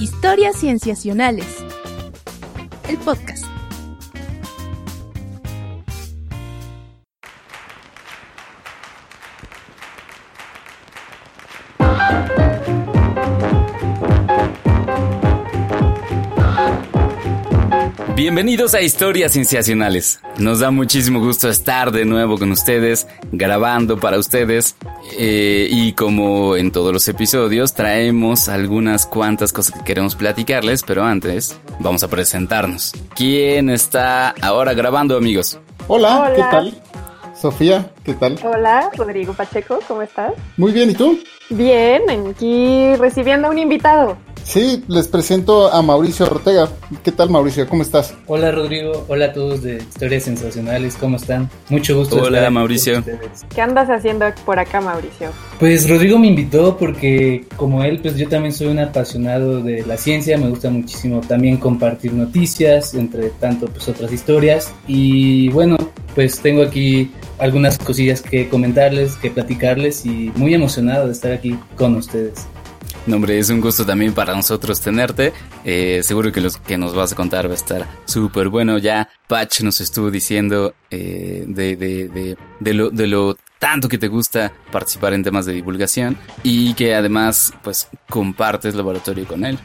Historias Cienciacionales. El podcast. Bienvenidos a Historias Cienciacionales. Nos da muchísimo gusto estar de nuevo con ustedes, grabando para ustedes. Eh, y como en todos los episodios, traemos algunas cuantas cosas que queremos platicarles, pero antes vamos a presentarnos. ¿Quién está ahora grabando, amigos? Hola, ¿qué tal? Sofía, ¿qué tal? Hola, Rodrigo Pacheco, ¿cómo estás? Muy bien, ¿y tú? Bien, aquí recibiendo a un invitado. Sí, les presento a Mauricio Ortega. ¿Qué tal, Mauricio? ¿Cómo estás? Hola, Rodrigo. Hola a todos de Historias Sensacionales. ¿Cómo están? Mucho gusto. Hola, Mauricio. ¿Qué andas haciendo por acá, Mauricio? Pues Rodrigo me invitó porque, como él, pues yo también soy un apasionado de la ciencia. Me gusta muchísimo también compartir noticias, entre tanto, pues otras historias. Y bueno, pues tengo aquí algunas cosillas que comentarles, que platicarles y muy emocionado de estar aquí con ustedes. No, hombre, es un gusto también para nosotros tenerte. Eh, seguro que lo que nos vas a contar va a estar súper bueno. Ya Patch nos estuvo diciendo eh, de, de, de, de, lo, de lo tanto que te gusta participar en temas de divulgación y que además pues compartes laboratorio con él.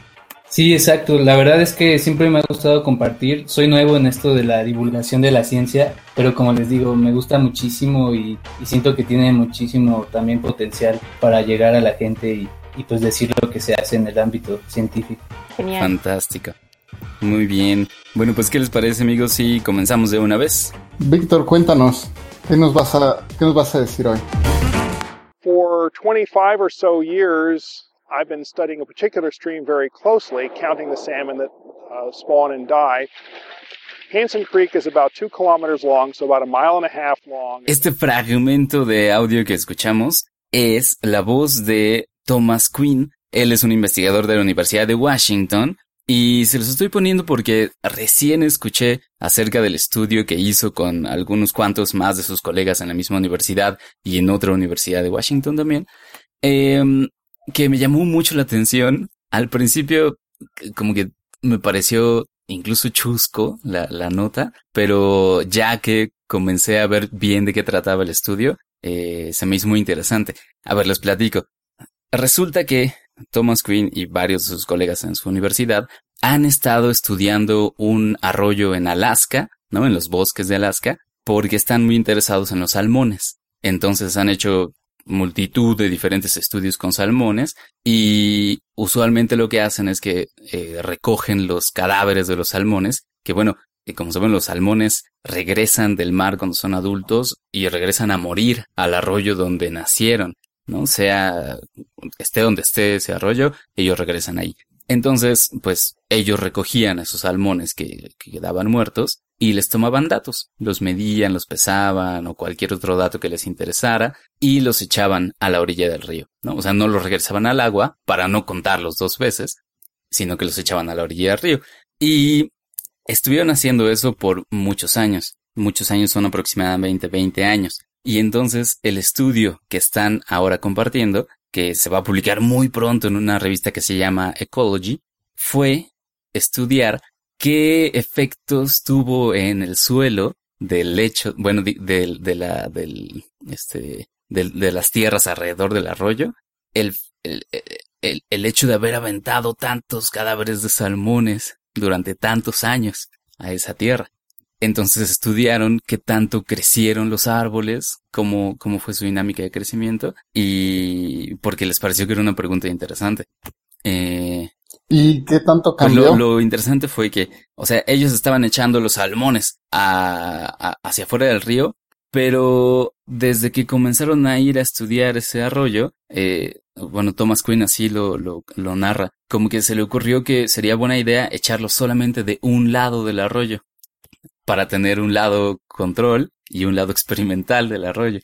Sí, exacto. La verdad es que siempre me ha gustado compartir. Soy nuevo en esto de la divulgación de la ciencia, pero como les digo, me gusta muchísimo y, y siento que tiene muchísimo también potencial para llegar a la gente y, y pues decir lo que se hace en el ámbito científico. Genial. Fantástica. Muy bien. Bueno, pues ¿qué les parece amigos si comenzamos de una vez? Víctor, cuéntanos, ¿qué nos vas a, qué nos vas a decir hoy? For 25 or so years, I've been studying a particular stream very closely, counting the salmon that uh, spawn and die. Hansen Creek is about two kilometers long, so about a mile and a half long. Este fragmento de audio que escuchamos es la voz de Thomas Quinn. Él es un investigador de la Universidad de Washington y se los estoy poniendo porque recién escuché acerca del estudio que hizo con algunos cuantos más de sus colegas en la misma universidad y en otra universidad de Washington también, eh, que me llamó mucho la atención. Al principio, como que me pareció incluso chusco la, la nota, pero ya que comencé a ver bien de qué trataba el estudio, eh, se me hizo muy interesante. A ver, les platico. Resulta que Thomas Quinn y varios de sus colegas en su universidad han estado estudiando un arroyo en Alaska, ¿no? En los bosques de Alaska, porque están muy interesados en los salmones. Entonces han hecho multitud de diferentes estudios con salmones y usualmente lo que hacen es que eh, recogen los cadáveres de los salmones, que bueno, eh, como saben los salmones regresan del mar cuando son adultos y regresan a morir al arroyo donde nacieron. ¿No? Sea, esté donde esté ese arroyo, ellos regresan ahí. Entonces, pues, ellos recogían esos salmones que, que quedaban muertos y les tomaban datos. Los medían, los pesaban o cualquier otro dato que les interesara y los echaban a la orilla del río, ¿no? O sea, no los regresaban al agua para no contarlos dos veces, sino que los echaban a la orilla del río. Y estuvieron haciendo eso por muchos años. Muchos años son aproximadamente 20 años. Y entonces el estudio que están ahora compartiendo, que se va a publicar muy pronto en una revista que se llama Ecology, fue estudiar qué efectos tuvo en el suelo del lecho, bueno, de, de, la, del, este, de, las tierras alrededor del arroyo, el, el, el, el hecho de haber aventado tantos cadáveres de salmones durante tantos años a esa tierra. Entonces estudiaron qué tanto crecieron los árboles, cómo, cómo fue su dinámica de crecimiento y porque les pareció que era una pregunta interesante. Eh, ¿Y qué tanto pues cambió? lo, lo, interesante fue que, o sea, ellos estaban echando los salmones a, a, hacia afuera del río, pero desde que comenzaron a ir a estudiar ese arroyo, eh, bueno, Thomas Quinn así lo, lo, lo narra, como que se le ocurrió que sería buena idea echarlo solamente de un lado del arroyo para tener un lado control y un lado experimental del arroyo.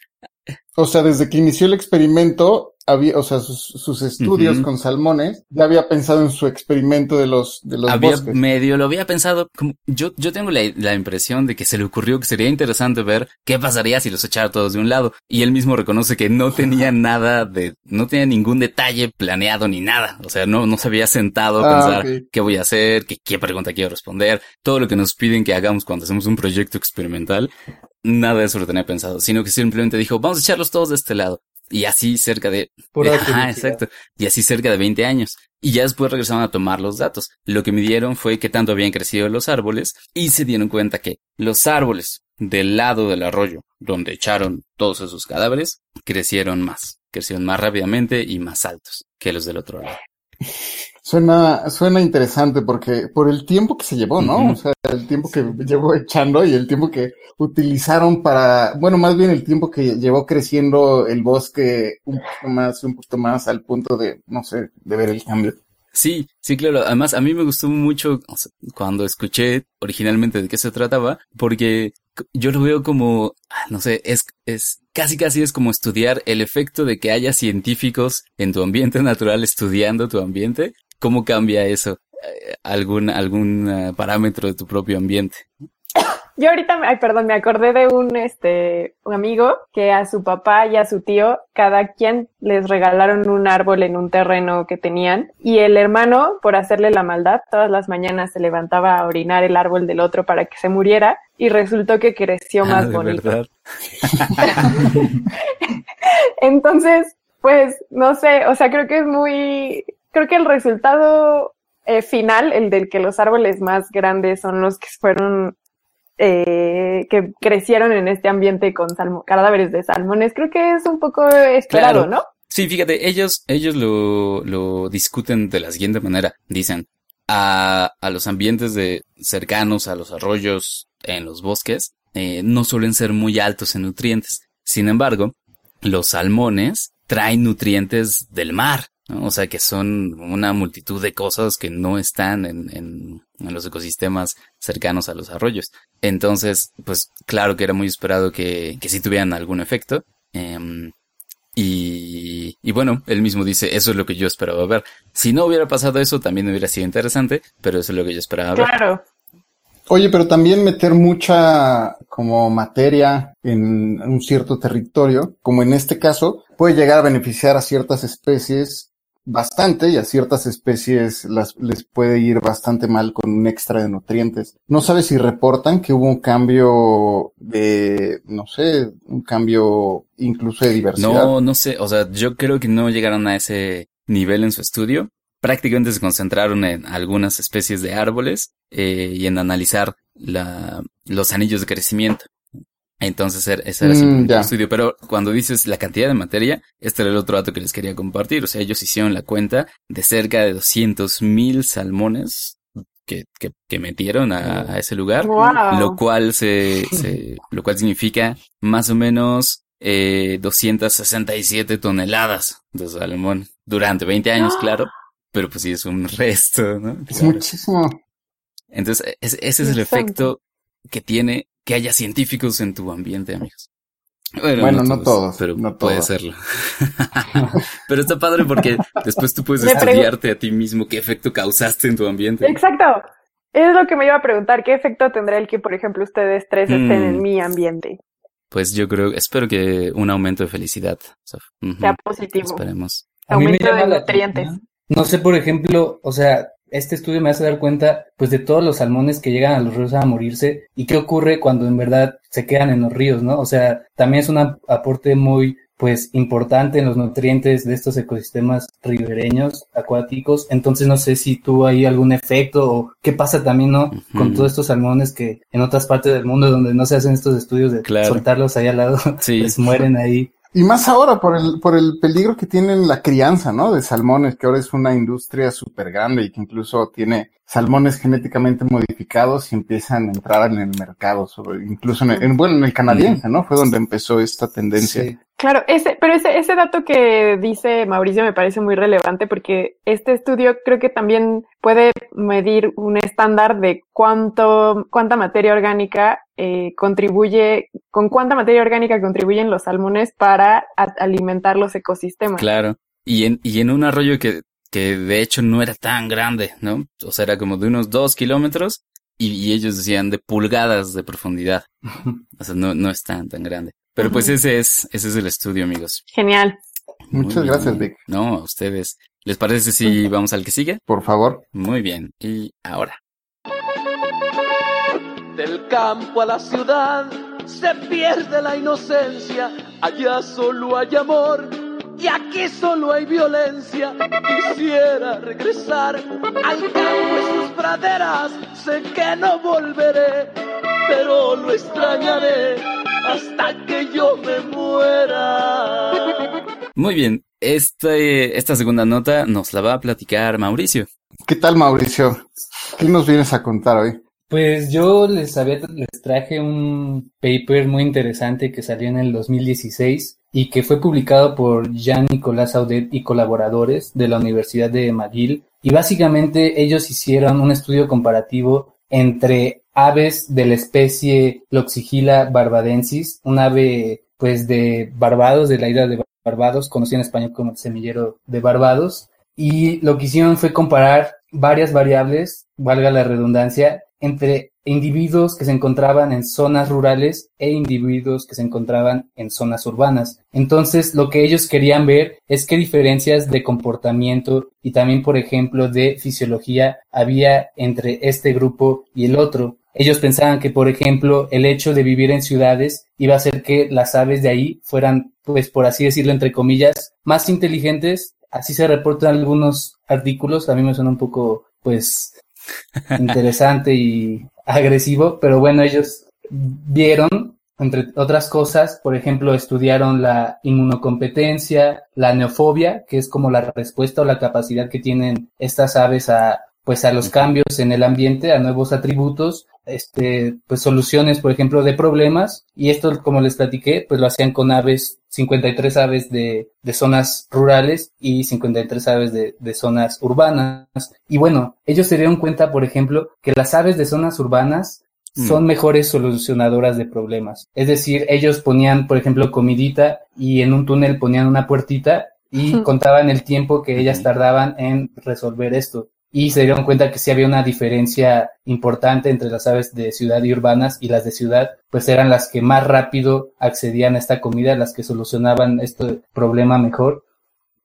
O sea, desde que inició el experimento, había, o sea, sus, sus estudios con salmones, ya había pensado en su experimento de los, de los había bosques. medio, lo había pensado, como, yo, yo tengo la, la impresión de que se le ocurrió que sería interesante ver qué pasaría si los echara todos de un lado. Y él mismo reconoce que no tenía nada de, no tenía ningún detalle planeado ni nada. O sea, no, no se había sentado a Ah, pensar qué voy a hacer, qué, qué pregunta quiero responder, todo lo que nos piden que hagamos cuando hacemos un proyecto experimental. Nada de eso lo tenía pensado, sino que simplemente dijo, vamos a echarlos todos de este lado. Y así cerca de Pura Ajá, exacto. Y así cerca de 20 años. Y ya después regresaron a tomar los datos. Lo que midieron fue qué tanto habían crecido los árboles y se dieron cuenta que los árboles del lado del arroyo, donde echaron todos esos cadáveres, crecieron más. Crecieron más rápidamente y más altos que los del otro lado. Suena, suena interesante porque por el tiempo que se llevó, ¿no? O sea, el tiempo que llevó echando y el tiempo que utilizaron para, bueno, más bien el tiempo que llevó creciendo el bosque un poquito más, un poquito más al punto de, no sé, de ver el cambio. Sí, sí, claro. Además, a mí me gustó mucho o sea, cuando escuché originalmente de qué se trataba, porque yo lo veo como, ah, no sé, es, es casi casi es como estudiar el efecto de que haya científicos en tu ambiente natural estudiando tu ambiente. ¿Cómo cambia eso? Eh, algún, algún eh, parámetro de tu propio ambiente. Yo ahorita, me- ay, perdón, me acordé de un, este, un amigo que a su papá y a su tío, cada quien les regalaron un árbol en un terreno que tenían y el hermano, por hacerle la maldad, todas las mañanas se levantaba a orinar el árbol del otro para que se muriera y resultó que creció Ah, más de bonito. verdad. Entonces, pues, no sé, o sea, creo que es muy, creo que el resultado eh, final, el del que los árboles más grandes son los que fueron, eh, que crecieron en este ambiente con salmo- cadáveres de salmones, creo que es un poco esperado, Claro. ¿no? Sí, fíjate, ellos, ellos lo, lo discuten de la siguiente manera. Dicen, a, a los ambientes de cercanos a los arroyos en los bosques, eh, no suelen ser muy altos en nutrientes. Sin embargo, los salmones traen nutrientes del mar, ¿no? O sea que son una multitud de cosas que no están en, en, en los ecosistemas cercanos a los arroyos. Entonces, pues claro que era muy esperado que, que sí tuvieran algún efecto. Em, y, y bueno, él mismo dice, eso es lo que yo esperaba ver. Si no hubiera pasado eso, también hubiera sido interesante, pero eso es lo que yo esperaba ver. Claro. Oye, pero también meter mucha como materia en un cierto territorio, como en este caso, puede llegar a beneficiar a ciertas especies bastante y a ciertas especies las, les puede ir bastante mal con un extra de nutrientes. No sabes si reportan que hubo un cambio de, no sé, un cambio incluso de diversidad. No, no sé, o sea, yo creo que no llegaron a ese nivel en su estudio. Prácticamente se concentraron en algunas especies de árboles eh, y en analizar la, los anillos de crecimiento. Entonces, ese era Mm, el estudio. Pero cuando dices la cantidad de materia, este era el otro dato que les quería compartir. O sea, ellos hicieron la cuenta de cerca de 200 mil salmones que, que, que metieron a, a ese lugar Wow. lo cual se, se- lo cual significa más o menos eh, 267 toneladas de salmón durante 20 años, claro, pero pues sí es un resto, ¿no? Es Claro. muchísimo. Entonces, es- ese es el efecto que tiene que haya científicos en tu ambiente, amigos. Bueno, Bueno, no todos, pero no puede todos. serlo. pero está padre porque después tú puedes estudiarte a ti mismo qué efecto causaste en tu ambiente. Exacto. Es lo que me iba a preguntar. ¿Qué efecto tendrá el que, por ejemplo, ustedes tres estén Mm. en mi ambiente? Pues yo creo, espero que un aumento de felicidad. Sea positivo. Esperemos. Aumento de nutrientes. atención. No sé, por ejemplo, o sea, este estudio me hace dar cuenta, pues, de todos los salmones que llegan a los ríos a morirse y qué ocurre cuando en verdad se quedan en los ríos, ¿no? O sea, también es un ap- aporte muy, pues, importante en los nutrientes de estos ecosistemas ribereños, acuáticos. Entonces, no sé si tuvo ahí algún efecto o qué pasa también, ¿no? Con todos estos salmones que en otras partes del mundo donde no se hacen estos estudios de Claro. soltarlos ahí al lado, Sí. pues mueren ahí. Y más ahora por el, por el peligro que tienen la crianza, ¿no? De salmones, que ahora es una industria súper grande y que incluso tiene salmones genéticamente modificados y empiezan a entrar en el mercado, sobre, incluso en el, en- bueno, en el canadiense, ¿no? Fue donde empezó esta tendencia. Sí. Claro, ese, pero ese, ese dato que dice Mauricio me parece muy relevante porque este estudio creo que también puede medir un estándar de cuánto, cuánta materia orgánica eh, contribuye, con cuánta materia orgánica contribuyen los salmones para alimentar los ecosistemas. Claro. Y en, y en un arroyo que, que de hecho no era tan grande, ¿no? O sea, era como de unos dos kilómetros y, ellos decían de pulgadas de profundidad. o sea, no, no es tan, tan grande. Pero pues ese es, ese es el estudio, amigos. Genial. Muchas gracias, Vic. No, a ustedes. ¿Les parece si vamos al que sigue? Por favor. Muy bien. Y ahora. Del campo a la ciudad se pierde la inocencia. Allá solo hay amor y aquí solo hay violencia. Quisiera regresar al campo y sus praderas. Sé que no volveré, pero lo extrañaré hasta que yo me muera. Muy bien, este, esta segunda nota nos la va a platicar Mauricio. ¿Qué tal, Mauricio? ¿Qué nos vienes a contar hoy? Pues yo les había, les traje un paper muy interesante que salió en el 2016 y que fue publicado por Jean-Nicolas Audet y colaboradores de la Universidad de McGill. Y básicamente ellos hicieron un estudio comparativo entre aves de la especie Loxigila barbadensis, un ave pues de Barbados, de la isla de Barbados, conocido en español como el semillero de Barbados, y lo que hicieron fue comparar varias variables, valga la redundancia, entre individuos que se encontraban en zonas rurales e individuos que se encontraban en zonas urbanas. Entonces, lo que ellos querían ver es qué diferencias de comportamiento y también, por ejemplo, de fisiología había entre este grupo y el otro. Ellos pensaban que, por ejemplo, el hecho de vivir en ciudades iba a hacer que las aves de ahí fueran, pues, por así decirlo, entre comillas, más inteligentes. Así se reportan algunos artículos. A mí me suena un poco, pues, interesante y agresivo, pero bueno, ellos vieron, entre otras cosas, por ejemplo, estudiaron la inmunocompetencia, la neofobia, que es como la respuesta o la capacidad que tienen estas aves a pues a los cambios en el ambiente, a nuevos atributos, este, pues soluciones, por ejemplo, de problemas. Y esto, como les platiqué, pues lo hacían con aves, 53 aves de, de zonas rurales y 53 aves de, de zonas urbanas. Y bueno, ellos se dieron cuenta, por ejemplo, que las aves de zonas urbanas mm. son mejores solucionadoras de problemas. Es decir, ellos ponían, por ejemplo, comidita y en un túnel ponían una puertita y contaban el tiempo que ellas tardaban en resolver esto y se dieron cuenta que sí había una diferencia importante entre las aves de ciudad y urbanas y las de ciudad, pues eran las que más rápido accedían a esta comida, las que solucionaban este problema mejor.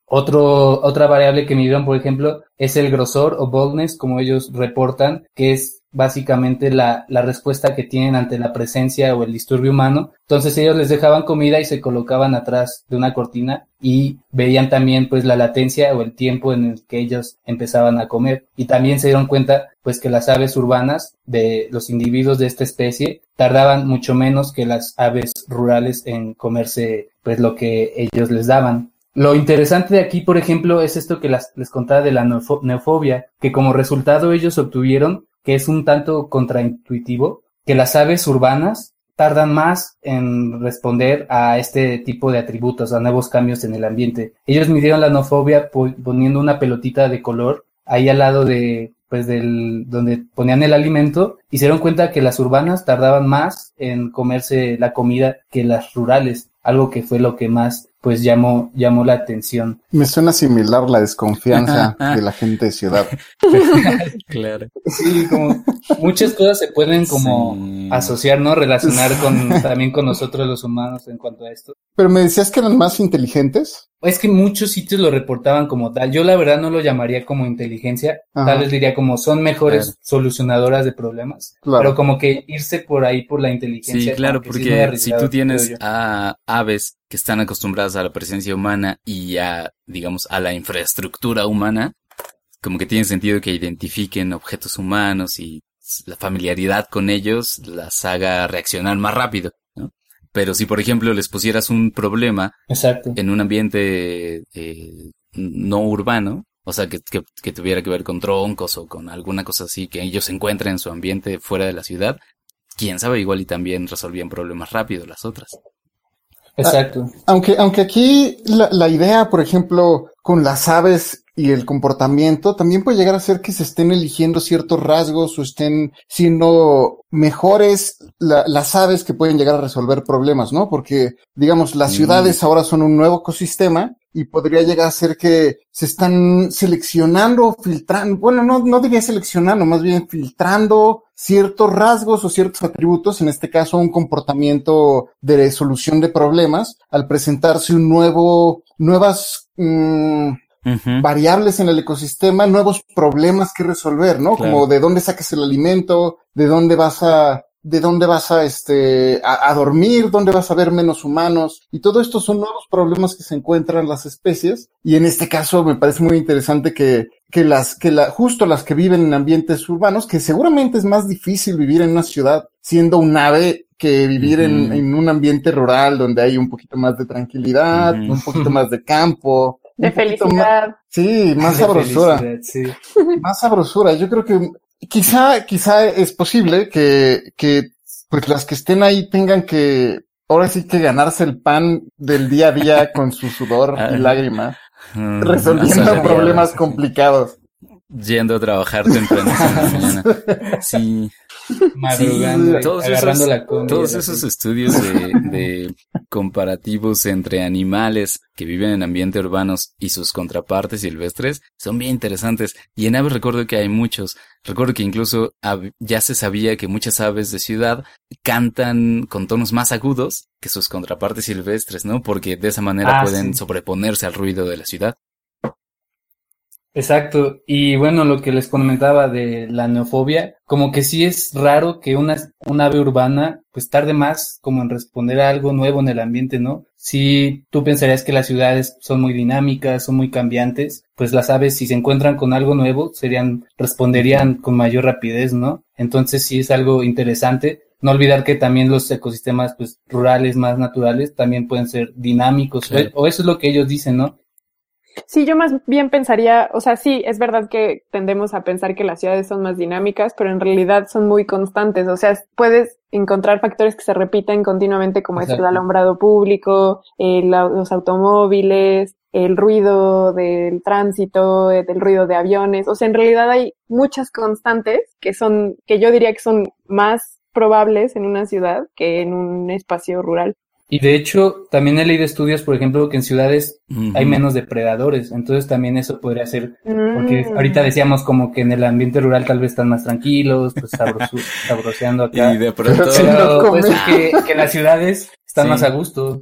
Otro, otra variable que midieron, por ejemplo, es el grosor o boldness, como ellos reportan, que es básicamente la, la, respuesta que tienen ante la presencia o el disturbio humano. Entonces ellos les dejaban comida y se colocaban atrás de una cortina y veían también pues la latencia o el tiempo en el que ellos empezaban a comer. Y también se dieron cuenta pues que las aves urbanas de los individuos de esta especie tardaban mucho menos que las aves rurales en comerse pues lo que ellos les daban. Lo interesante de aquí, por ejemplo, es esto que les contaba de la neofobia, que como resultado ellos obtuvieron que es un tanto contraintuitivo, que las aves urbanas tardan más en responder a este tipo de atributos, a nuevos cambios en el ambiente. Ellos midieron la nofobia poniendo una pelotita de color ahí al lado de, pues del, donde ponían el alimento y se dieron cuenta que las urbanas tardaban más en comerse la comida que las rurales, algo que fue lo que más pues llamó, llamó la atención. Me suena similar la desconfianza de la gente de ciudad. claro. Sí, como muchas cosas se pueden como asociar, ¿no? Relacionar con, también con nosotros los humanos en cuanto a esto. Pero me decías que eran más inteligentes. Es que muchos sitios lo reportaban como tal. Yo la verdad no lo llamaría como inteligencia. Tal vez diría como son mejores solucionadoras de problemas. Pero como que irse por ahí por la inteligencia. Sí, claro, porque si tú tienes a aves que están acostumbradas a la presencia humana y a, digamos, a la infraestructura humana, como que tiene sentido que identifiquen objetos humanos y la familiaridad con ellos las haga reaccionar más rápido. Pero si, por ejemplo, les pusieras un problema en un ambiente eh, no urbano, o sea, que, que, tuviera que ver con troncos o con alguna cosa así que ellos encuentren en su ambiente fuera de la ciudad, quién sabe, igual y también resolvían problemas rápido las otras. Exacto. aunque, aunque aquí la, la, idea, por ejemplo, con las aves y el comportamiento, también puede llegar a ser que se estén eligiendo ciertos rasgos o estén siendo mejores las aves que pueden llegar a resolver problemas, ¿no? Porque, digamos, las ciudades ahora son un nuevo ecosistema y podría llegar a ser que se están seleccionando, filtrando, bueno, no, no diría seleccionando, más bien filtrando ciertos rasgos o ciertos atributos, en este caso un comportamiento de resolución de problemas, al presentarse un nuevo, nuevas, mmm, variables en el ecosistema, nuevos problemas que resolver, ¿no? Como de dónde saques el alimento, de dónde vas a de dónde vas a, este, a, dormir, dónde vas a ver menos humanos. Y todo esto son nuevos problemas que se encuentran las especies. Y en este caso me parece muy interesante que, que las, que la, justo las que viven en ambientes urbanos, que seguramente es más difícil vivir en una ciudad siendo un ave que vivir en, en, un ambiente rural donde hay un poquito más de tranquilidad, un poquito más de campo. De felicidad. sí, más sabrosura. Sí. Más sabrosura. Yo creo que quizá, quizá es posible que, que, pues las que estén ahí tengan que, ahora sí que ganarse el pan del día a día con su sudor y lágrimas, mm, resolviendo problemas complicados. Yendo a trabajar temprano Sí. todos esos, todos esos estudios de, de, comparativos entre animales que viven en ambientes urbanos y sus contrapartes silvestres son bien interesantes. Y en aves recuerdo que hay muchos. Recuerdo que incluso ya se sabía que muchas aves de ciudad cantan con tonos más agudos que sus contrapartes silvestres, ¿no? Porque de esa manera ah, pueden sobreponerse al ruido de la ciudad. Exacto. Y bueno, lo que les comentaba de la neofobia, como que sí es raro que una, un ave urbana pues tarde más como en responder a algo nuevo en el ambiente, ¿no? Si tú pensarías que las ciudades son muy dinámicas, son muy cambiantes, pues las aves si se encuentran con algo nuevo serían, responderían con mayor rapidez, ¿no? Entonces sí es algo interesante. No olvidar que también los ecosistemas pues rurales más naturales también pueden ser dinámicos, o eso es lo que ellos dicen, ¿no? Sí, yo más bien pensaría, o sea, sí, es verdad que tendemos a pensar que las ciudades son más dinámicas, pero en realidad son muy constantes. O sea, puedes encontrar factores que se repiten continuamente, como es el alumbrado público, los automóviles, el ruido del tránsito, el ruido de aviones. O sea, en realidad hay muchas constantes que son, que yo diría que son más probables en una ciudad que en un espacio rural. Y de hecho, también he leído estudios, por ejemplo, que en ciudades hay menos depredadores. Entonces también eso podría ser, porque mm. ahorita decíamos como que en el ambiente rural tal vez están más tranquilos, pues sabroseando acá. Y de pronto... puede ser que, que, las ciudades están más a gusto.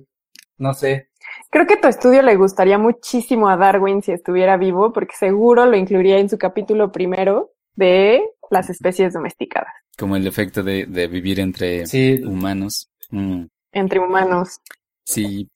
No sé. Creo que tu estudio le gustaría muchísimo a Darwin si estuviera vivo, porque seguro lo incluiría en su capítulo primero de las especies domesticadas. Como el efecto de, de vivir entre humanos. Mm entre humanos. Sí.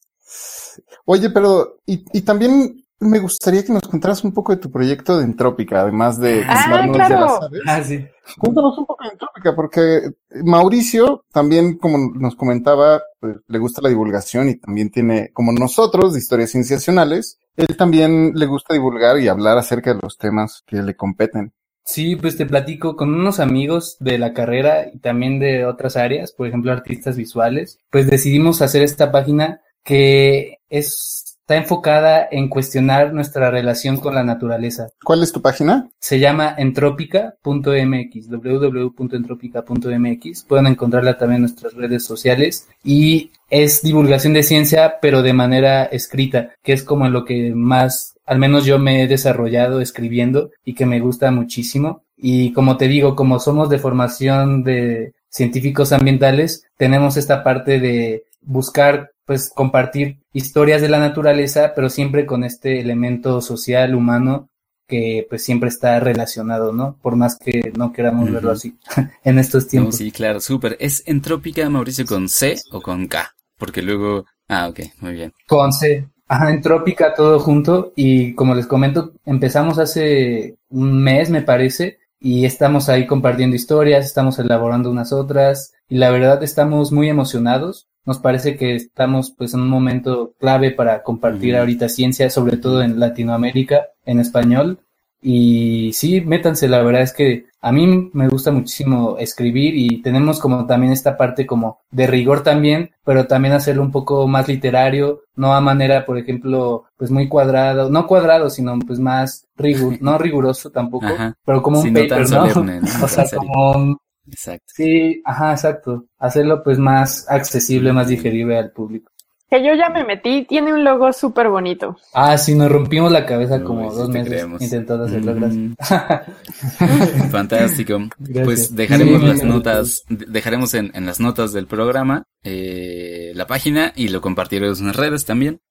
Oye, pero, y, y también me gustaría que nos contaras un poco de tu proyecto de Entrópica, además de ah, claro. Ah, sí. Cuéntanos un poco de Entrópica, porque Mauricio también, como nos comentaba, pues, le gusta la divulgación y también tiene, como nosotros, de historias cienciacionales, él también le gusta divulgar y hablar acerca de los temas que le competen. Sí, pues te platico con unos amigos de la carrera y también de otras áreas, por ejemplo, artistas visuales, pues decidimos hacer esta página que es, está enfocada en cuestionar nuestra relación con la naturaleza. ¿Cuál es tu página? Se llama entrópica.mx, www.entrópica.mx. Pueden encontrarla también en nuestras redes sociales y es divulgación de ciencia, pero de manera escrita, que es como en lo que más al menos yo me he desarrollado escribiendo y que me gusta muchísimo. Y como te digo, como somos de formación de científicos ambientales, tenemos esta parte de buscar, pues, compartir historias de la naturaleza, pero siempre con este elemento social, humano, que pues siempre está relacionado, ¿no? Por más que no queramos verlo así en estos tiempos. sí, claro, súper. ¿Es entrópica, Mauricio, con C o con K? Porque luego... Ah, ok, muy bien. Con C. Ajá, Entrópica todo junto y como les comento, empezamos hace un mes me parece y estamos ahí compartiendo historias, estamos elaborando unas otras y la verdad estamos muy emocionados. Nos parece que estamos pues en un momento clave para compartir ahorita ciencia, sobre todo en Latinoamérica, en español. Y sí, métanse, la verdad es que a mí me gusta muchísimo escribir y tenemos como también esta parte como de rigor también, pero también hacerlo un poco más literario, no a manera, por ejemplo, pues muy cuadrado, no cuadrado, sino pues más rigur, no riguroso tampoco, pero como un paper, ¿no? o sea, como Exacto. Sí, ajá, exacto. Hacerlo pues más accesible, más digerible al público que yo ya me metí, tiene un logo súper bonito. Ah, sí, nos rompimos la cabeza como dos meses intentando hacerlo. Mm. Fantástico. Pues dejaremos las notas, dejaremos en, las notas del programa eh, la página y lo compartiremos en las redes también.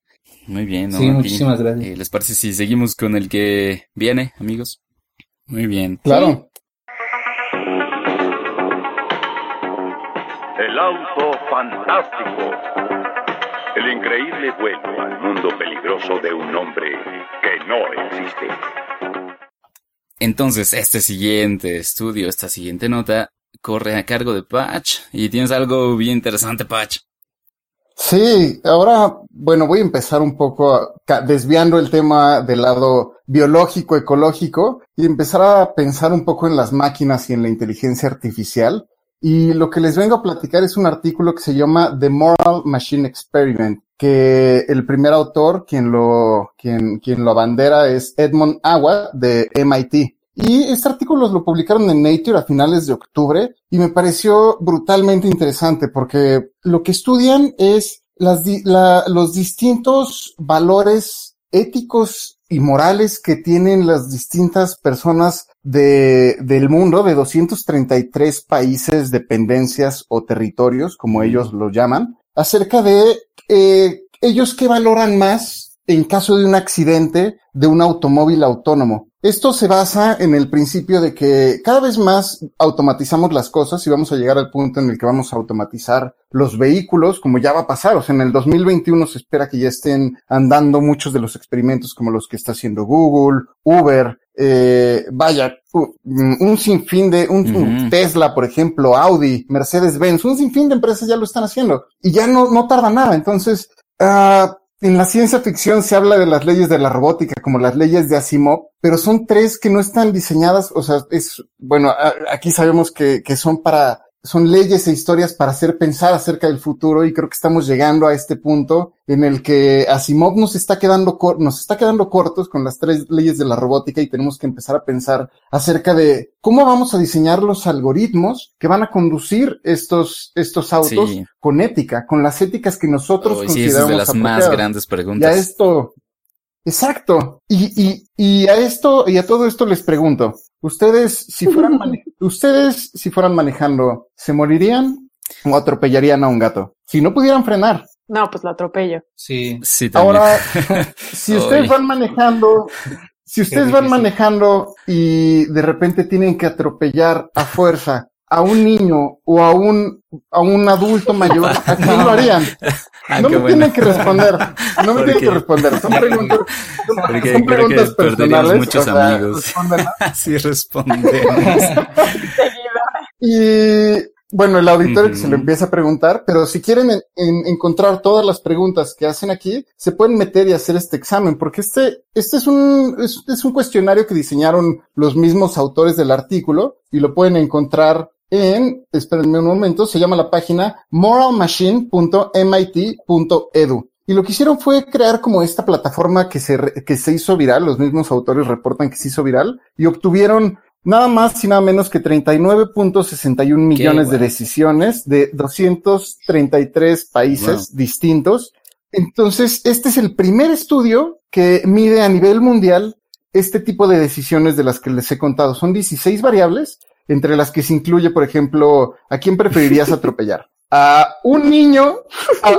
Muy bien. Sí, muchísimas gracias. Eh, ¿Les parece si seguimos con el que viene, amigos? Muy bien. Claro. El auto fantástico. El increíble vuelo al mundo peligroso de un hombre que no existe. Entonces, este siguiente estudio, esta siguiente nota, corre a cargo de Patch. Y tienes algo bien interesante, Patch. Sí, ahora, bueno, voy a empezar un poco desviando el tema del lado biológico, ecológico, y empezar a pensar un poco en las máquinas y en la inteligencia artificial. Y lo que les vengo a platicar es un artículo que se llama The Moral Machine Experiment, que el primer autor, quien lo, quien, quien lo abandera es Edmond Agua de MIT. Y este artículo lo publicaron en Nature a finales de octubre y me pareció brutalmente interesante porque lo que estudian es las, los distintos valores éticos y morales que tienen las distintas personas de, del mundo, de 233 países, dependencias o territorios, como ellos lo llaman, acerca de eh, ellos que valoran más en caso de un accidente de un automóvil autónomo. Esto se basa en el principio de que cada vez más automatizamos las cosas y vamos a llegar al punto en el que vamos a automatizar los vehículos, como ya va a pasar. O sea, en el 2021 se espera que ya estén andando muchos de los experimentos como los que está haciendo Google, Uber, eh, vaya, un sinfín de, un, Tesla, por ejemplo, Audi, Mercedes-Benz, un sinfín de empresas ya lo están haciendo y ya no, no tarda nada. Entonces, uh, en la ciencia ficción se habla de las leyes de la robótica, como las leyes de Asimov, pero son tres que no están diseñadas, o sea, es, bueno, aquí sabemos que, que son para son leyes e historias para hacer pensar acerca del futuro y creo que estamos llegando a este punto en el que Asimov nos está quedando nos está quedando cortos con las tres leyes de la robótica y tenemos que empezar a pensar acerca de cómo vamos a diseñar los algoritmos que van a conducir estos estos autos con ética, con las éticas que nosotros consideramos sí, es de las más grandes preguntas. Ya esto Exacto. Y, y, y a esto, y a todo esto les pregunto, ustedes si fueran, ustedes si fueran manejando, ¿se morirían o atropellarían a un gato? Si no pudieran frenar. No, pues lo atropello. Sí, sí. También. Ahora, si ustedes van manejando, si ustedes van manejando y de repente tienen que atropellar a fuerza a un niño o a un, a un adulto mayor, ¿a quién lo harían? Ah, no me tienen que responder, no me tienen que responder, son preguntas, son, preguntas personales. muchos amigos. Así respondemos. y bueno, el auditorio que se lo empieza a preguntar, pero si quieren encontrar todas las preguntas que hacen aquí, se pueden meter y hacer este examen, porque este, este es un, es, es un cuestionario que diseñaron los mismos autores del artículo y lo pueden encontrar en, espérenme un momento, se llama la página moralmachine.mit.edu. Y lo que hicieron fue crear como esta plataforma que se, que se hizo viral, los mismos autores reportan que se hizo viral, y obtuvieron nada más y nada menos que 39.61 millones de decisiones de 233 países distintos. Entonces, este es el primer estudio que mide a nivel mundial este tipo de decisiones de las que les he contado. Son 16 variables entre las que se incluye, por ejemplo, ¿a quién preferirías atropellar? A un niño, a,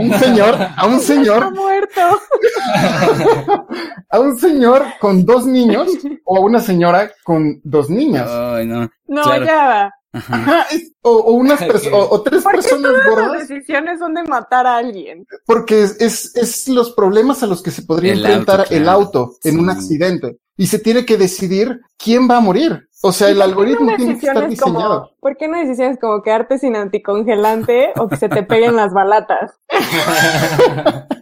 un señor, a un señor, muerto. a un señor con dos niños o a una señora con dos niñas. Ay, no. No, ya Ajá, o, unas o, o, tres personas gordas. Las decisiones son de matar a alguien. Porque es, es, es los problemas a los que se podría enfrentar el auto en un accidente y se tiene que decidir quién va a morir. O sea, el algoritmo tiene que estar diseñado. ¿Por qué no decisiones como quedarte sin anticongelante o que se te peguen las balatas?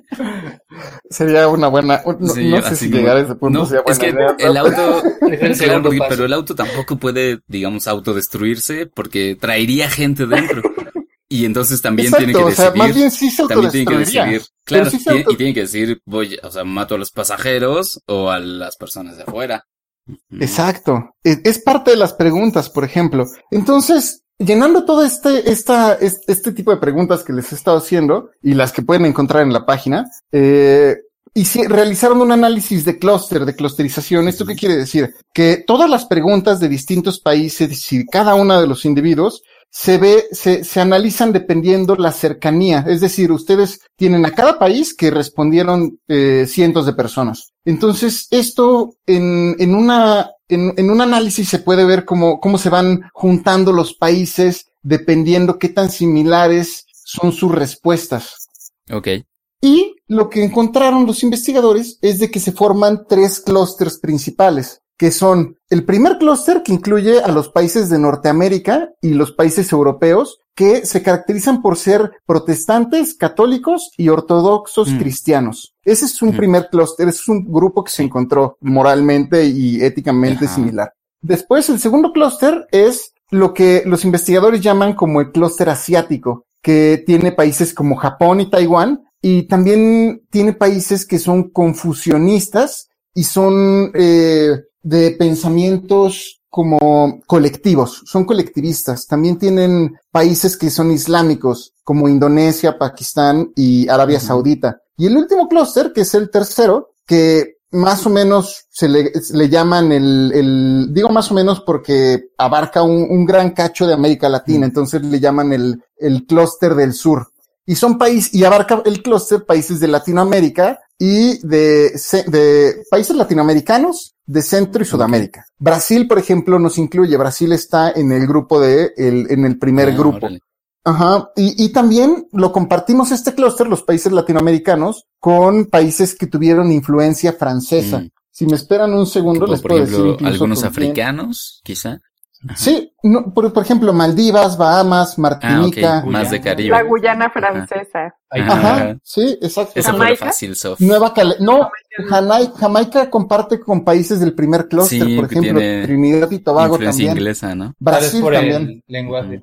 Sería una buena. No, Sí, no sé si como- llegar a ese punto No, sería es buena que idea, el auto, el porque- pero el auto tampoco puede, digamos, autodestruirse porque traería gente dentro. Y entonces también Exacto, tiene que o sea, decidir. más bien sí se también tiene que decidir. Claro, sí auto- y tiene que decir, voy, o sea, mato a los pasajeros o a las personas de afuera. Exacto. Es, es parte de las preguntas, por ejemplo. Entonces, llenando todo este, esta, es- este tipo de preguntas que les he estado haciendo y las que pueden encontrar en la página, eh, y si realizaron un análisis de clúster, de clusterización. ¿Esto qué quiere decir? Que todas las preguntas de distintos países y cada uno de los individuos se ve, se, se analizan dependiendo la cercanía. Es decir, ustedes tienen a cada país que respondieron eh, cientos de personas. Entonces, esto en, en una, en, en un análisis se puede ver cómo, cómo se van juntando los países dependiendo qué tan similares son sus respuestas. Ok. Y lo que encontraron los investigadores es de que se forman tres clústeres principales, que son el primer clúster que incluye a los países de Norteamérica y los países europeos que se caracterizan por ser protestantes, católicos y ortodoxos Mm. cristianos. Ese es un Mm. primer clúster, es un grupo que se encontró moralmente y éticamente Ajá. similar. Después, el segundo clúster es lo que los investigadores llaman como el clúster asiático, que tiene países como Japón y Taiwán, y también tiene países que son confusionistas y son eh, de pensamientos como colectivos, son colectivistas. También tienen países que son islámicos, como Indonesia, Pakistán y Arabia. Saudita. Y el último clúster, que es el tercero, que más o menos se le, le llaman el, el, digo más o menos porque abarca un, un gran cacho de América Latina, entonces le llaman el, el clúster del sur. Y son países, y abarca el clúster países de Latinoamérica y de, de países latinoamericanos de Centro y Sudamérica. Brasil, por ejemplo, nos incluye. Brasil está en el grupo de, el, en el primer Ah, grupo. órale. Ajá. Y, y también lo compartimos este clúster, los países latinoamericanos, con países que tuvieron influencia francesa. Mm. Si me esperan un segundo, les por puedo decir ejemplo, incluso algunos quién. africanos, Sí, no, por, por ejemplo, Maldivas, Bahamas, Martinica. Ah, ok. Más de Caribe. La Guyana francesa. Ajá. Ajá, sí, exacto. Jamaica. fácil, Sof. Nueva Cale no, Jamaica, Jamaica comparte con países del primer clúster, Sí, por ejemplo, tiene Trinidad y Tobago también, Brasil por también. el lenguaje.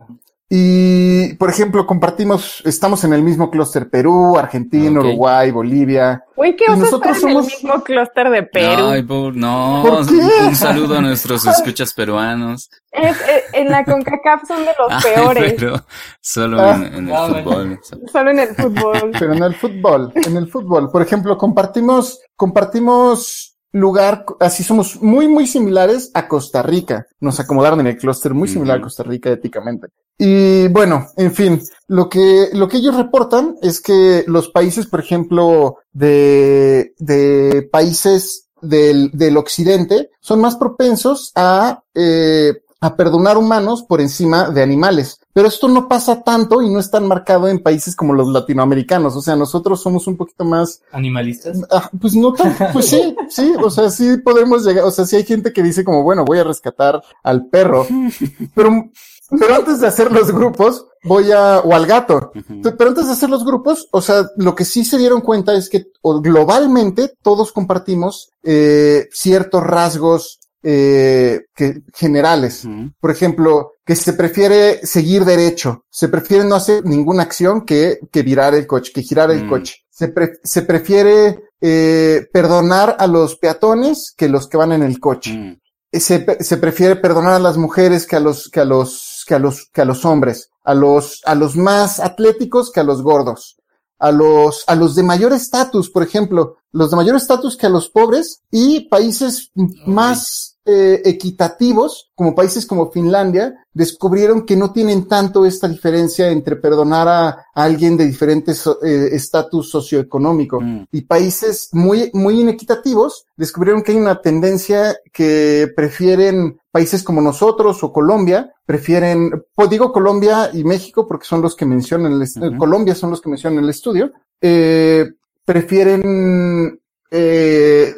Y, por ejemplo, compartimos, estamos en el mismo clúster Perú, Argentina. Uruguay, Bolivia. Uy, ¿qué Y nosotros estar en el somos- mismo clúster de Perú? Ay, por- no, ¿Por qué? un saludo a nuestros escuchas peruanos. Es- eh, en la CONCACAF son de los Ay, peores. pero solo Ah. en, en el bueno. fútbol. Solo en el fútbol. Pero en el fútbol, en el fútbol, por ejemplo, compartimos, compartimos lugar, así somos muy, muy similares a Costa Rica. Nos acomodaron en el clúster muy similar a. Costa Rica éticamente. Y bueno, en fin, lo que, lo que ellos reportan es que los países, por ejemplo, de, de países del, del occidente son más propensos a, eh, a perdonar humanos por encima de animales. Pero esto no pasa tanto y no es tan marcado en países como los latinoamericanos. O sea, nosotros somos un poquito más, ¿Animalistas? ah, pues no tan, pues sí, sí, o sea, sí podemos llegar, o sea, sí hay gente que dice como, bueno, voy a rescatar al perro, pero, pero antes de hacer los grupos, voy a, o al gato, pero antes de hacer los grupos, o sea, lo que sí se dieron cuenta es que globalmente todos compartimos eh, ciertos rasgos eh, que, generales. Por ejemplo, que se prefiere seguir derecho, se prefiere no hacer ninguna acción que, que virar el coche, que girar el Mm. coche. Se, pre- se prefiere eh, perdonar a los peatones que los que van en el coche. Mm. Eh, Se, se prefiere perdonar a las mujeres que a los, que a los, que a los, que a los hombres, a los, a los más atléticos que a los gordos, a los, a los de mayor estatus, por ejemplo, los de mayor estatus que a los pobres y países más eh, equitativos, como países como Finlandia, descubrieron que no tienen tanto esta diferencia entre perdonar a, a alguien de diferentes eh, estatus socioeconómico Mm. y países muy, muy inequitativos descubrieron que hay una tendencia que prefieren países como nosotros o Colombia, prefieren, pues digo Colombia y México porque son los que mencionan, el. Colombia son los que mencionan en el estudio, eh, prefieren, eh,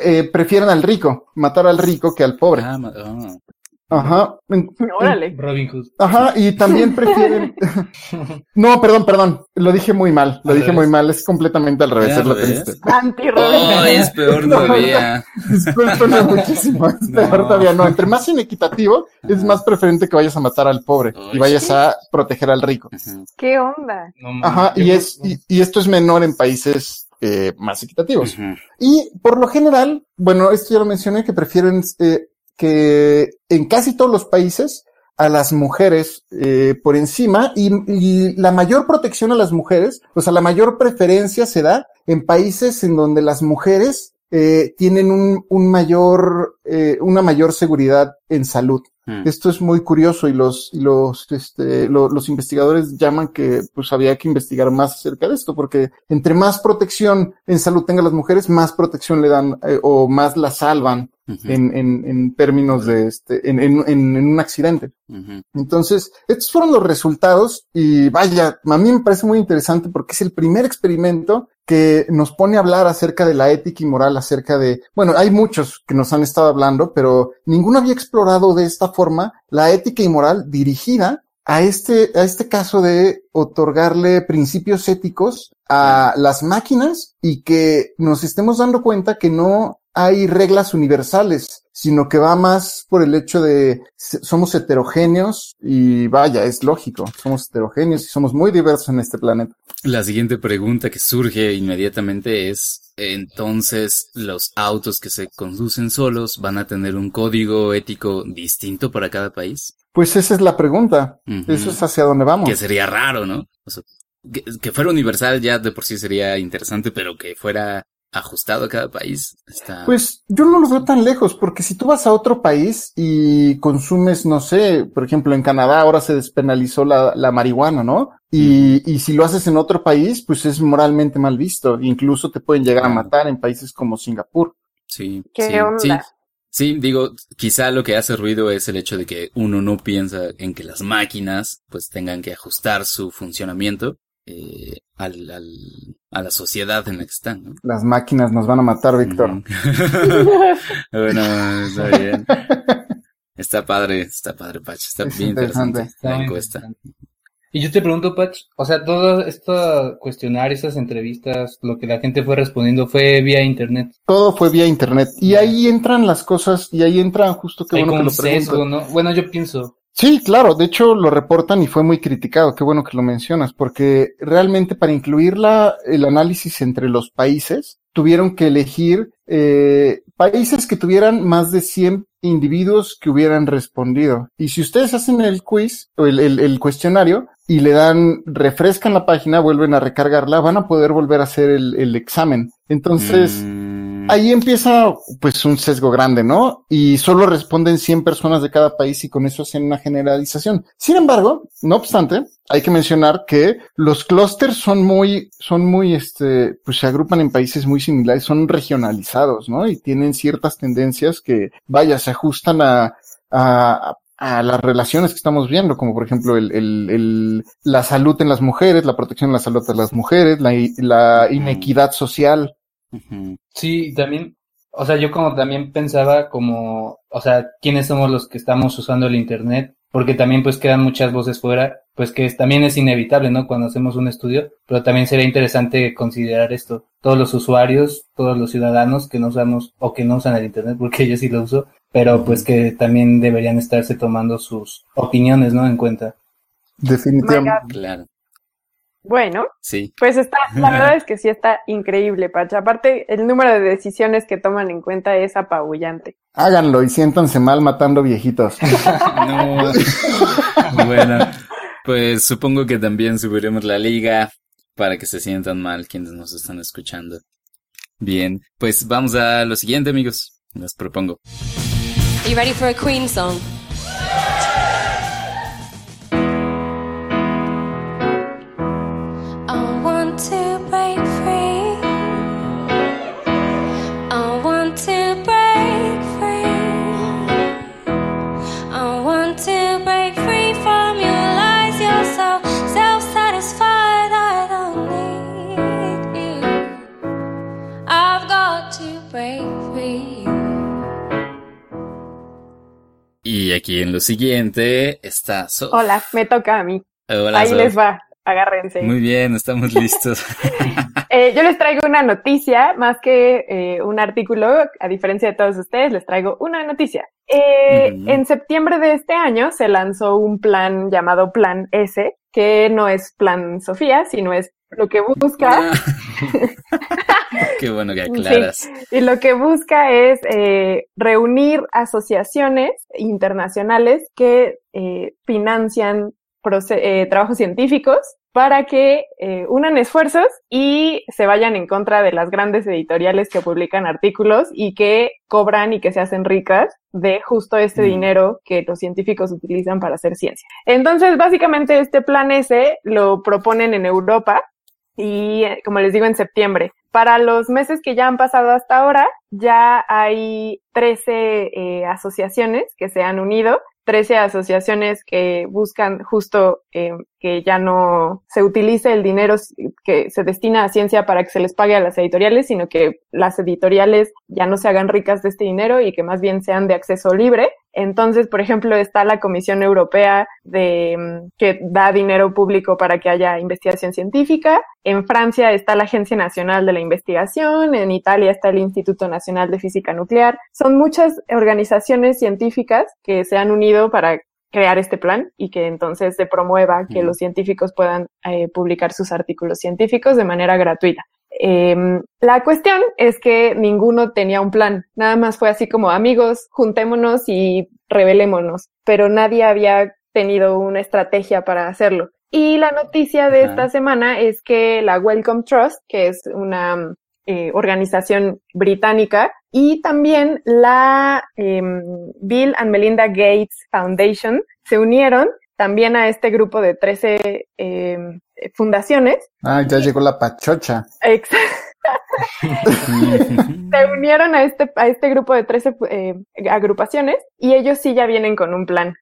eh, prefieren al rico, matar al rico que al pobre. Ah, ma- ah. Ajá. Órale. Robin Hood. Ajá, y también prefieren. no, perdón, perdón. Lo dije muy mal. Lo ¿Al dije revés? muy mal. Es completamente al revés. ¿Al Es lo revés? triste. Anti-Robin. Oh, es peor No, todavía. Discúlpenme muchísimo. Es No. peor todavía. No, entre más inequitativo, es más preferente que vayas a matar al pobre y vayas sí. a proteger al rico. ¿Qué onda? No, Ajá, y es, y, y esto es menor en países eh, más equitativos. Y por lo general, bueno, esto ya lo mencioné, que prefieren eh, que en casi todos los países a las mujeres eh, por encima y, y la mayor protección a las mujeres, o sea, la mayor preferencia se da en países en donde las mujeres eh, tienen un, un mayor, eh, una mayor seguridad en salud. Mm. Esto es muy curioso y los, y los, este, lo- los investigadores llaman que pues había que investigar más acerca de esto, porque entre más protección en salud tengan las mujeres, más protección le dan eh, o más la salvan en, en, en términos de este, en, en, en, un accidente. Entonces, estos fueron los resultados y vaya, a mí me parece muy interesante porque es el primer experimento que nos pone a hablar acerca de la ética y moral, acerca de, bueno, hay muchos que nos han estado hablando, pero ninguno había explorado de esta forma la ética y moral dirigida a este, a este caso de otorgarle principios éticos a las máquinas y que nos estemos dando cuenta que no hay reglas universales, sino que va más por el hecho de somos heterogéneos y vaya, es lógico, somos heterogéneos y somos muy diversos en este planeta. La siguiente pregunta que surge inmediatamente es, entonces, ¿los autos que se conducen solos van a tener un código ético distinto para cada país? Pues esa es la pregunta. Eso es hacia dónde vamos. Que sería raro, ¿no? O sea, que, que fuera universal ya de por sí sería interesante, pero que fuera ajustado a cada país está... Pues yo no lo veo tan lejos, porque si tú vas a otro país y consumes, no sé, por ejemplo, en Canadá ahora se despenalizó la, la marihuana, ¿no? Y, y si lo haces en otro país, pues es moralmente mal visto. Incluso te pueden llegar a matar en países como Singapur. Sí, ¿Qué sí, onda? sí. Sí, digo, quizá lo que hace ruido es el hecho de que uno no piensa en que las máquinas pues tengan que ajustar su funcionamiento eh, al, al, a la sociedad en la que están, ¿no? Las máquinas nos van a matar, Víctor. Bueno, está bien. Está padre, está padre, Pach. Está Es bien interesante, interesante. Está la muy encuesta. interesante. Y yo te pregunto, Patch, o sea, todo esto cuestionario, estas entrevistas, lo que la gente fue respondiendo fue vía internet. Todo fue vía internet. Y ahí entran las cosas, y ahí entran justo qué Hay bueno que. Bueno, yo pienso. Sí, claro, de hecho lo reportan y fue muy criticado, qué bueno que lo mencionas, porque realmente para incluir la, el análisis entre los países, tuvieron que elegir eh, países que tuvieran más de 100 individuos que hubieran respondido. Y si ustedes hacen el quiz o el, el, el cuestionario y le dan, refrescan la página, vuelven a recargarla, van a poder volver a hacer el, el examen. Entonces, Mm, Ahí empieza pues un sesgo grande, ¿no? Y solo responden 100 personas de cada país y con eso hacen una generalización. Sin embargo, no obstante, hay que mencionar que los clústeres son muy, son muy, este, pues se agrupan en países muy similares, son regionalizados, ¿no? Y tienen ciertas tendencias que, vaya, se ajustan a, a, a las relaciones que estamos viendo, como por ejemplo el, el, el, la salud en las mujeres, la protección de la salud de las mujeres, la, la inequidad social. Sí, también, o sea, yo como también pensaba como, o sea, quiénes somos los que estamos usando el internet, porque también pues quedan muchas voces fuera, pues que es- también es inevitable, ¿no? Cuando hacemos un estudio, pero también sería interesante considerar esto, todos los usuarios, todos los ciudadanos que no usamos o que no usan el internet, porque yo sí lo uso, pero pues que también deberían estarse tomando sus opiniones, ¿no? En cuenta. definitivamente. Claro, Bueno, sí. pues está, la verdad es que sí está increíble, Pacha. Aparte, el número de decisiones que toman en cuenta es apabullante. Háganlo y siéntanse mal matando viejitos. No. bueno, pues supongo que también subiremos la liga para que se sientan mal quienes nos están escuchando. Bien, pues vamos a lo siguiente, amigos. Les propongo. Are you ready for a Queen song? En lo siguiente está Sof. Hola, me toca a mí. Hola, Ahí Sof. les va, agárrense. Muy bien, estamos listos. Eh, yo les traigo una noticia, más que eh, un artículo, a diferencia de todos ustedes, les traigo una noticia. Eh. En septiembre de este año se lanzó un plan llamado Plan S, que no es Plan Sofía, sino es lo que busca Qué bueno que aclaras. y lo que busca es eh, reunir asociaciones internacionales que eh, financian eh, trabajos científicos para que eh, unan esfuerzos y se vayan en contra de las grandes editoriales que publican artículos y que cobran y que se hacen ricas de justo este Mm. dinero que los científicos utilizan para hacer ciencia. Entonces, básicamente este plan S lo proponen en Europa y, eh, como les digo, en septiembre. Para los meses que ya han pasado hasta ahora, ya hay 13 eh, asociaciones que se han unido, 13 asociaciones que buscan justo eh, que ya no se utilice el dinero que se destina a ciencia para que se les pague a las editoriales, sino que las editoriales ya no se hagan ricas de este dinero y que más bien sean de acceso libre. Entonces, por ejemplo, está la Comisión Europea de mm, que da dinero público para que haya investigación científica. En Francia está la Agencia Nacional de la Investigación. En Italia está el Instituto Nacional de Física Nuclear. Son muchas organizaciones científicas que se han unido para crear este plan y que entonces se promueva que los científicos puedan eh, publicar sus artículos científicos de manera gratuita. Em, la cuestión es que ninguno tenía un plan, nada más fue así como amigos, juntémonos y revelémonos, pero nadie había tenido una estrategia para hacerlo. Y la noticia de Ajá. esta semana es que la Wellcome Trust, que es una eh, organización británica, y también la em, Bill and Melinda Gates Foundation se unieron también a este grupo de 13 em, fundaciones Ah, ya llegó la pachocha. Ex- se unieron a este, a este grupo de 13 eh, agrupaciones y ellos sí ya vienen con un plan.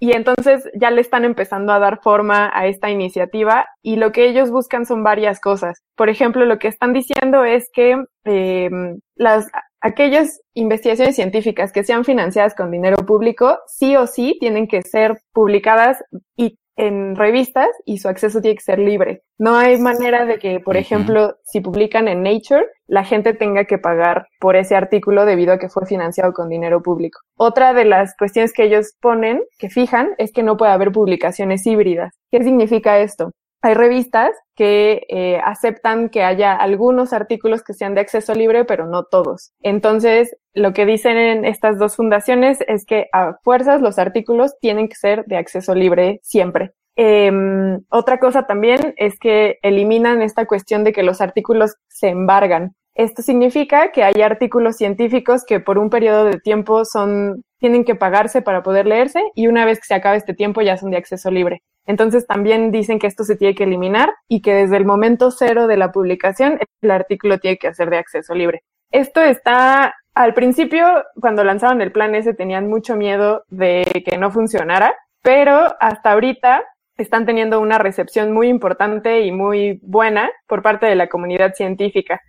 Y entonces ya le están empezando a dar forma a esta iniciativa y lo que ellos buscan son varias cosas. Por ejemplo, lo que están diciendo es que eh, las, aquellas investigaciones científicas que sean financiadas con dinero público, sí o sí tienen que ser publicadas y en revistas y su acceso tiene que ser libre. No hay manera de que, por ejemplo, si publican en Nature, la gente tenga que pagar por ese artículo debido a que fue financiado con dinero público. Otra de las cuestiones que ellos ponen, que fijan, es que no puede haber publicaciones híbridas. ¿Qué significa esto? Hay revistas que eh, aceptan que haya algunos artículos que sean de acceso libre, pero no todos. Entonces, lo que dicen en estas dos fundaciones es que a fuerzas los artículos tienen que ser de acceso libre siempre. Em, otra cosa también es que eliminan esta cuestión de que los artículos se embargan. Esto significa que hay artículos científicos que por un periodo de tiempo son, tienen que pagarse para poder leerse y una vez que se acaba este tiempo ya son de acceso libre. Entonces también dicen que esto se tiene que eliminar y que desde el momento cero de la publicación el artículo tiene que ser de acceso libre. Esto está, al principio, cuando lanzaron el plan ese, tenían mucho miedo de que no funcionara, pero hasta ahorita están teniendo una recepción muy importante y muy buena por parte de la comunidad científica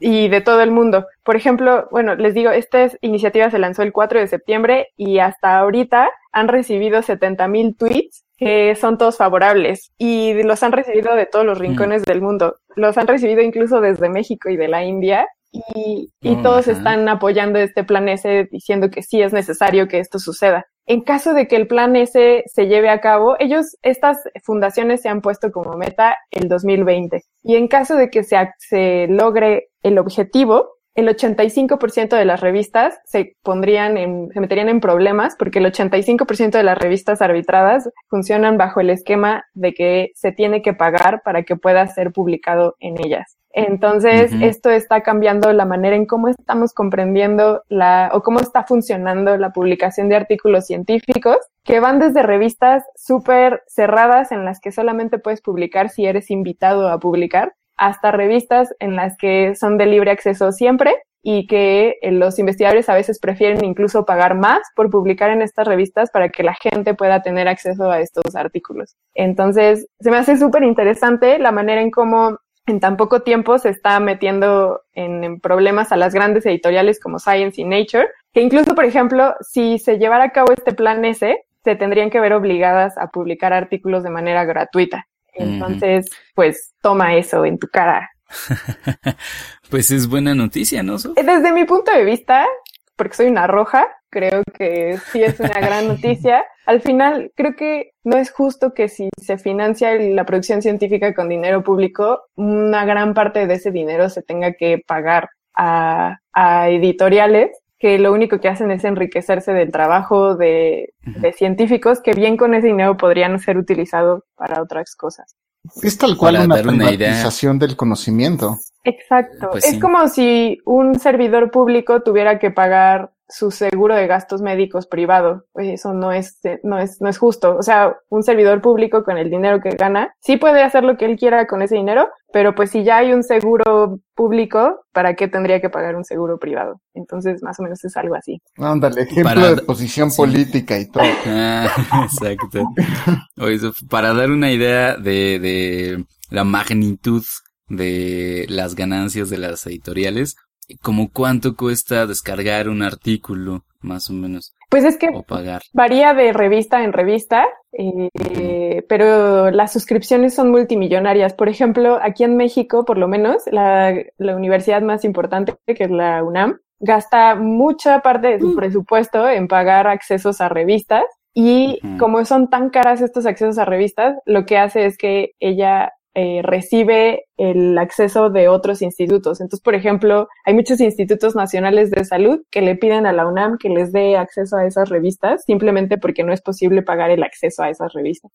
y de todo el mundo. Por ejemplo, bueno, les digo, esta es- iniciativa se lanzó el 4 de septiembre y hasta ahorita han recibido 70 mil tweets que son todos favorables y los han recibido de todos los rincones del mundo. Los han recibido incluso desde México y de la India y, y Oh, todos ajá. están apoyando este plan S diciendo que sí es necesario que esto suceda. En caso de que el plan S se lleve a cabo, ellos, estas fundaciones se han puesto como meta el 2020. Y en caso de que se logre el objetivo, el 85% de las revistas se pondrían en, se meterían en problemas porque el 85% de las revistas arbitradas funcionan bajo el esquema de que se tiene que pagar para que pueda ser publicado en ellas. Entonces, esto está cambiando la manera en cómo estamos comprendiendo la, o cómo está funcionando la publicación de artículos científicos, que van desde revistas súper cerradas en las que solamente puedes publicar si eres invitado a publicar, hasta revistas en las que son de libre acceso siempre y que eh, los investigadores a veces prefieren incluso pagar más por publicar en estas revistas para que la gente pueda tener acceso a estos artículos. Entonces, se me hace súper interesante la manera en cómo en tan poco tiempo se está metiendo en, en problemas a las grandes editoriales como Science y Nature Que incluso, por ejemplo, si se llevara a cabo este plan S, se tendrían que ver obligadas a publicar artículos de manera gratuita. Entonces, pues toma eso en tu cara. pues es buena noticia, ¿no? Desde mi punto de vista, porque soy una roja, creo que sí es una gran noticia. Al final, creo que no es justo que si se financia la producción científica con dinero público, una gran parte de ese dinero se tenga que pagar a, a editoriales que lo único que hacen es enriquecerse del trabajo de, de, científicos que bien con ese dinero podrían ser utilizados para otras cosas. Es tal cual una privatización del conocimiento. Exacto. Pues es como si un servidor público tuviera que pagar su seguro de gastos médicos privado. Pues eso no es, no es, no es justo. O sea, un servidor público con el dinero que gana, sí puede hacer lo que él quiera con ese dinero, pero pues si ya hay un seguro público, ¿para qué tendría que pagar un seguro privado? Entonces, más o menos es algo así. Ándale, ejemplo de posición política y todo. Ah, exacto. para dar una idea de, de la magnitud de las ganancias de las editoriales, como cuánto cuesta descargar un artículo, más o menos. Pues es que varía de revista en revista, eh, pero las suscripciones son multimillonarias. Por ejemplo, aquí en México, por lo menos, la, la universidad más importante, que es la UNAM, gasta mucha parte de su mm. presupuesto en pagar accesos a revistas y como son tan caras estos accesos a revistas, lo que hace es que ella eh, recibe el acceso de otros institutos. Entonces, por ejemplo, hay muchos institutos nacionales de salud que le piden a la UNAM que les dé acceso a esas revistas simplemente porque no es posible pagar el acceso a esas revistas.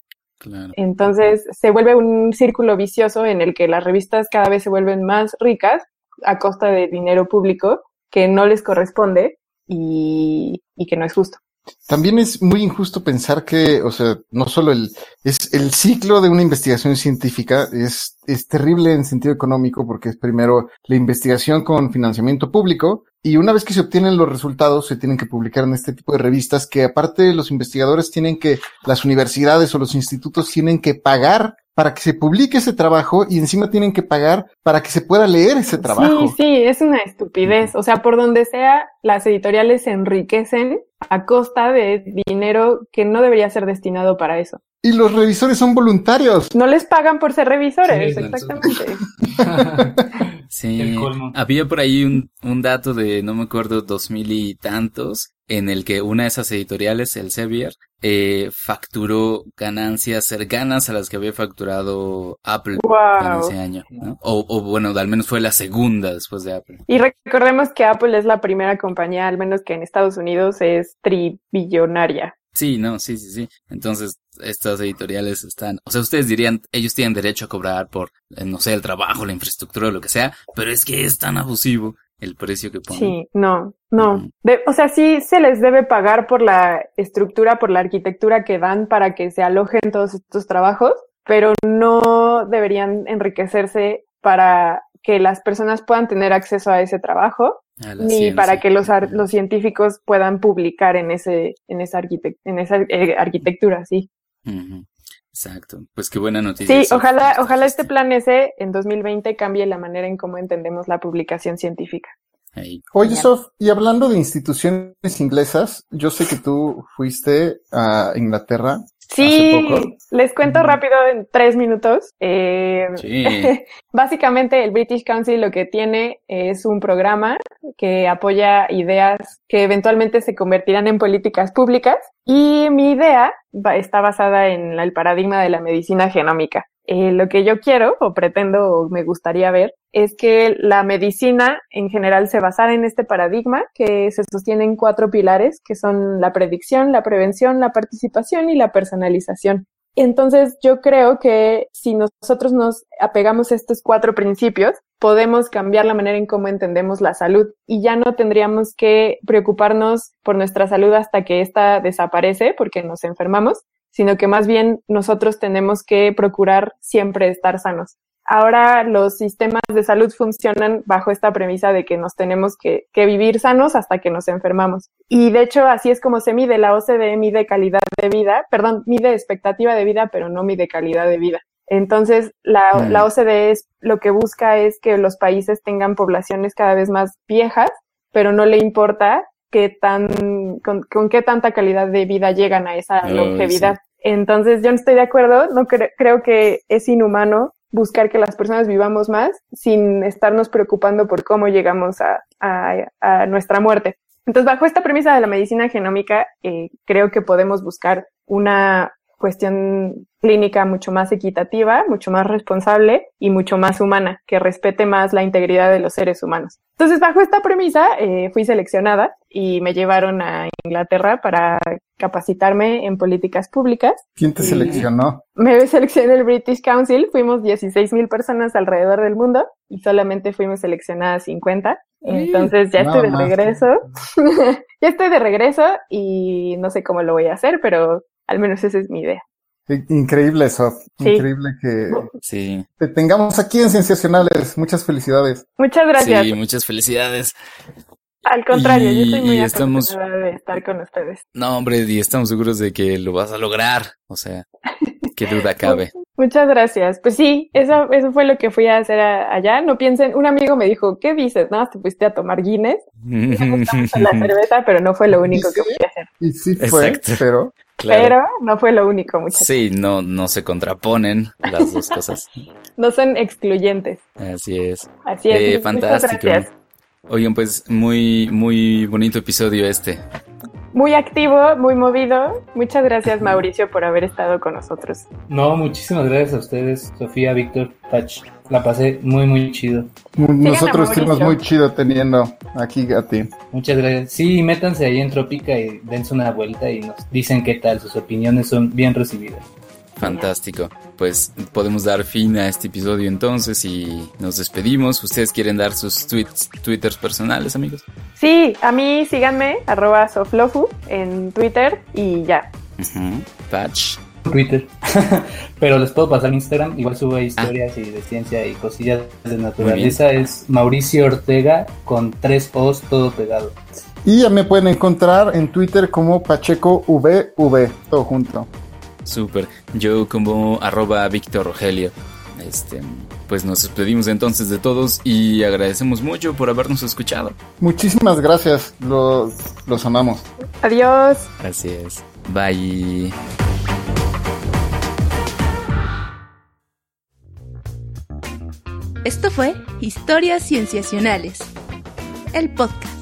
Entonces, se vuelve un círculo vicioso en el que las revistas cada vez se vuelven más ricas a costa de dinero público que no les corresponde y que no es justo. También es muy injusto pensar que, o sea, no solo el, es el ciclo de una investigación científica es, es terrible en sentido económico porque es primero la investigación con financiamiento público y una vez que se obtienen los resultados se tienen que publicar en este tipo de revistas que aparte los investigadores tienen que, las universidades o los institutos tienen que pagar para que se publique ese trabajo y encima tienen que pagar para que se pueda leer ese trabajo. Sí, sí, es una estupidez. O sea, por donde sea, las editoriales se enriquecen a costa de dinero que no debería ser destinado para eso. Y los revisores son voluntarios. No les pagan por ser revisores, exactamente. sí, había por ahí un, un dato de, no me acuerdo, dos mil y tantos, en el que una de esas editoriales, el Sevier, eh, facturó ganancias cercanas a las que había facturado Apple en ese año. O, o, bueno, al menos fue la segunda después de Apple. Y recordemos que Apple es la primera compañía, al menos que en Estados Unidos es tribillonaria. Sí, no, sí, sí, sí. Entonces, estas editoriales están, o sea, ustedes dirían, ellos tienen derecho a cobrar por, eh, no sé, el trabajo, la infraestructura, lo que sea, pero es que es tan abusivo el precio que ponen. Sí, no, no. o sea, sí se les debe pagar por la estructura, por la arquitectura que dan para que se alojen todos estos trabajos, pero no deberían enriquecerse para que las personas puedan tener acceso a ese trabajo ni para que los, los científicos puedan publicar en ese en esa, en esa eh, arquitectura, sí. Exacto. Pues qué buena noticia. Sí, ojalá, ojalá este plan ese en 2020 cambie la manera en cómo entendemos la publicación científica. Oye, Sof, y hablando de instituciones inglesas, yo sé que tú fuiste a Inglaterra Sí, les cuento rápido en tres minutos. Eh, básicamente el British Council lo que tiene es un programa que apoya ideas que eventualmente se convertirán en políticas públicas y mi idea está basada en el paradigma de la medicina genómica. Eh, lo que yo quiero o pretendo o me gustaría ver es que la medicina en general se basara en este paradigma que se sostiene en cuatro pilares que son la predicción, la prevención, la participación y la personalización. Entonces yo creo que si nosotros nos apegamos a estos cuatro principios, podemos cambiar la manera en cómo entendemos la salud y ya no tendríamos que preocuparnos por nuestra salud hasta que ésta desaparece porque nos enfermamos, sino que más bien nosotros tenemos que procurar siempre estar sanos. Ahora los sistemas de salud funcionan bajo esta premisa de que nos tenemos que, vivir sanos hasta que nos enfermamos. Y de hecho así es como se mide. La OCDE mide calidad de vida, perdón, mide expectativa de vida, pero no mide calidad de vida. Entonces, la, mm. la OCDE es, lo que busca es que los países tengan poblaciones cada vez más viejas, pero no le importa qué tan, con, con qué tanta calidad de vida llegan a esa longevidad. Entonces, yo no estoy de acuerdo, no cre- creo que es inhumano buscar que las personas vivamos más sin estarnos preocupando por cómo llegamos a, nuestra muerte. Entonces, bajo esta premisa de la medicina genómica, eh, creo que podemos buscar una cuestión clínica mucho más equitativa, mucho más responsable y mucho más humana, que respete más la integridad de los seres humanos. Entonces, bajo esta premisa, eh, fui seleccionada y me llevaron a Inglaterra para capacitarme en políticas públicas. ¿Quién te seleccionó? Me seleccionó el British Council, fuimos 16 mil personas alrededor del mundo y solamente fuimos seleccionadas 50. Entonces ya estoy de regreso. ya estoy de regreso y no sé cómo lo voy a hacer, pero al menos esa es mi idea. Increíble, Sof. Sí. Increíble que Sí, te tengamos aquí en Cienciacionales. Muchas felicidades. Muchas gracias. sí, muchas felicidades. Al contrario, yo Y- estoy muy estamos- de estar con ustedes. No, hombre, y estamos seguros de que lo vas a lograr. O sea, qué duda cabe. Muchas gracias. Pues sí, eso, eso fue lo que fui a hacer a- allá. No piensen, un amigo me dijo, ¿qué dices? Nada más te fuiste a tomar Guinness, a la cerveza, pero no fue lo único que fui a hacer. Y sí fue, Exacto. pero Claro. Pero no fue lo único, muchachos. Sí, no, no se contraponen las dos cosas. No son excluyentes. Así es. Así es. Eh, Muchas fantástico. gracias. Oigan, pues muy, muy bonito episodio este. Muy activo, muy movido. Muchas gracias, Mauricio, por haber estado con nosotros. No, muchísimas gracias a ustedes, Sofía, Víctor, Pach. La pasé muy, muy chido. nosotros estuvimos muy chido teniendo aquí a ti. Muchas gracias. Sí, métanse ahí en Tropica y dense una vuelta y nos dicen qué tal. Sus opiniones son bien recibidas. Fantástico. Pues podemos dar fin a este episodio entonces y nos despedimos. ¿Ustedes quieren dar sus tweets, twitters personales, amigos? Sí, a mí síganme, arroba soflofu en Twitter y ya. Ujú. Patch. Twitter. Pero les puedo pasar Instagram. Igual subo ahí historias y de ciencia y cosillas de naturaleza. Es Mauricio Ortega con tres O's todo pegado. Y ya me pueden encontrar en Twitter como Pacheco VV, todo junto. Súper. Yo como arroba Víctor Rogelio. Este, pues nos despedimos entonces de todos y agradecemos mucho por habernos escuchado. Muchísimas gracias, los, los amamos. Adiós. Así es. Bye. Esto fue Historias Cienciacionales, el podcast.